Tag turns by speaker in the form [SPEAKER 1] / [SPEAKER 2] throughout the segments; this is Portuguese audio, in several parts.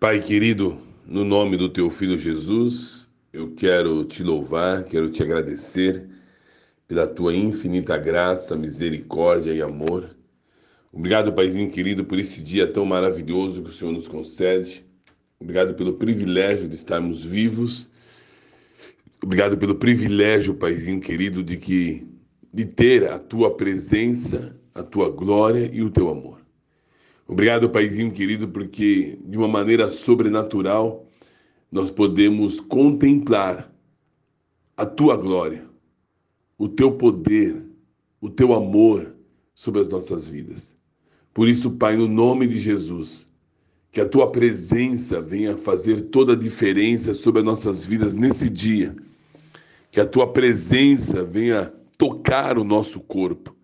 [SPEAKER 1] Pai querido, no nome do teu filho Jesus, eu quero te louvar, quero te agradecer pela tua infinita graça, misericórdia e amor. Obrigado, Paizinho querido, por esse dia tão maravilhoso que o Senhor nos concede. Obrigado pelo privilégio de estarmos vivos. Obrigado pelo privilégio, Paizinho querido, de que de ter a tua presença, a tua glória e o teu amor. Obrigado, Paizinho querido, porque de uma maneira sobrenatural nós podemos contemplar a tua glória, o teu poder, o teu amor sobre as nossas vidas. Por isso, Pai, no nome de Jesus, que a tua presença venha fazer toda a diferença sobre as nossas vidas nesse dia. Que a tua presença venha tocar o nosso corpo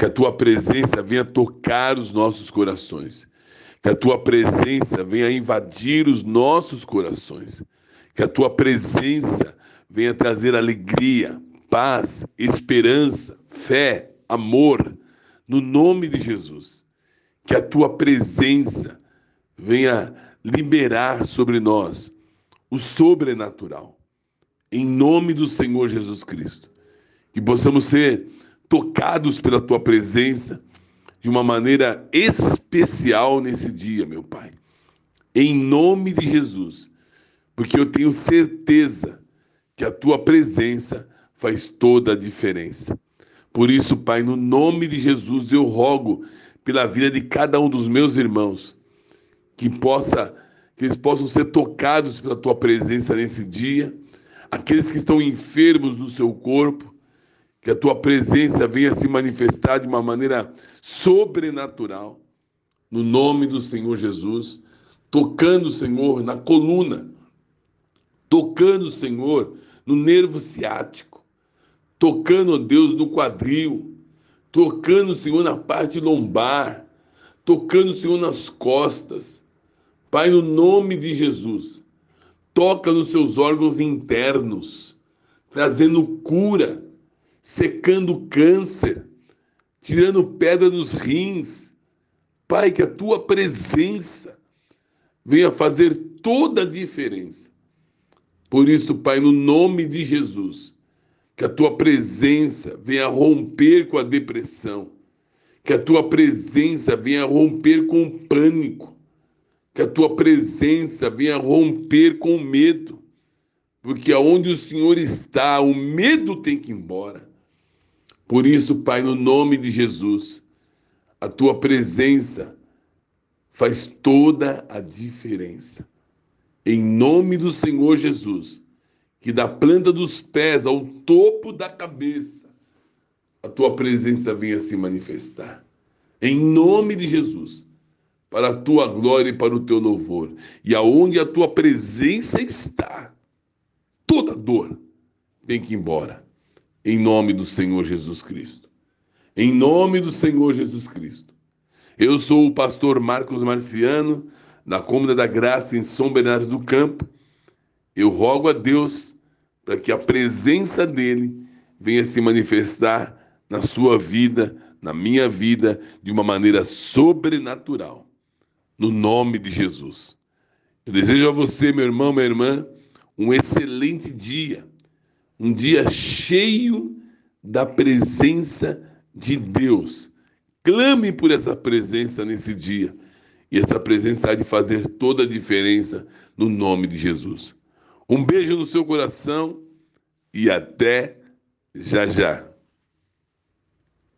[SPEAKER 1] que a tua presença venha tocar os nossos corações. Que a tua presença venha invadir os nossos corações. Que a tua presença venha trazer alegria, paz, esperança, fé, amor, no nome de Jesus. Que a tua presença venha liberar sobre nós o sobrenatural. Em nome do Senhor Jesus Cristo. Que possamos ser tocados pela tua presença de uma maneira especial nesse dia, meu Pai. Em nome de Jesus, porque eu tenho certeza que a tua presença faz toda a diferença. Por isso, Pai, no nome de Jesus, eu rogo pela vida de cada um dos meus irmãos, que possa que eles possam ser tocados pela tua presença nesse dia, aqueles que estão enfermos no seu corpo, que a tua presença venha se manifestar de uma maneira sobrenatural, no nome do Senhor Jesus, tocando, Senhor, na coluna, tocando, Senhor, no nervo ciático, tocando, ó Deus, no quadril, tocando, Senhor, na parte lombar, tocando, Senhor, nas costas. Pai, no nome de Jesus, toca nos seus órgãos internos, trazendo cura secando câncer, tirando pedra dos rins. Pai, que a tua presença venha fazer toda a diferença. Por isso, Pai, no nome de Jesus, que a tua presença venha romper com a depressão, que a tua presença venha romper com o pânico, que a tua presença venha romper com o medo, porque aonde o Senhor está, o medo tem que ir embora. Por isso, Pai, no nome de Jesus, a tua presença faz toda a diferença. Em nome do Senhor Jesus, que da planta dos pés ao topo da cabeça, a tua presença venha se manifestar. Em nome de Jesus, para a tua glória e para o teu louvor. E aonde a tua presença está, toda dor tem que ir embora em nome do Senhor Jesus Cristo. Em nome do Senhor Jesus Cristo. Eu sou o pastor Marcos Marciano, da Cômoda da Graça em São Bernardo do Campo. Eu rogo a Deus para que a presença dele venha se manifestar na sua vida, na minha vida, de uma maneira sobrenatural. No nome de Jesus. Eu desejo a você, meu irmão, minha irmã, um excelente dia um dia cheio da presença de Deus. Clame por essa presença nesse dia. E essa presença há de fazer toda a diferença no nome de Jesus. Um beijo no seu coração e até já já.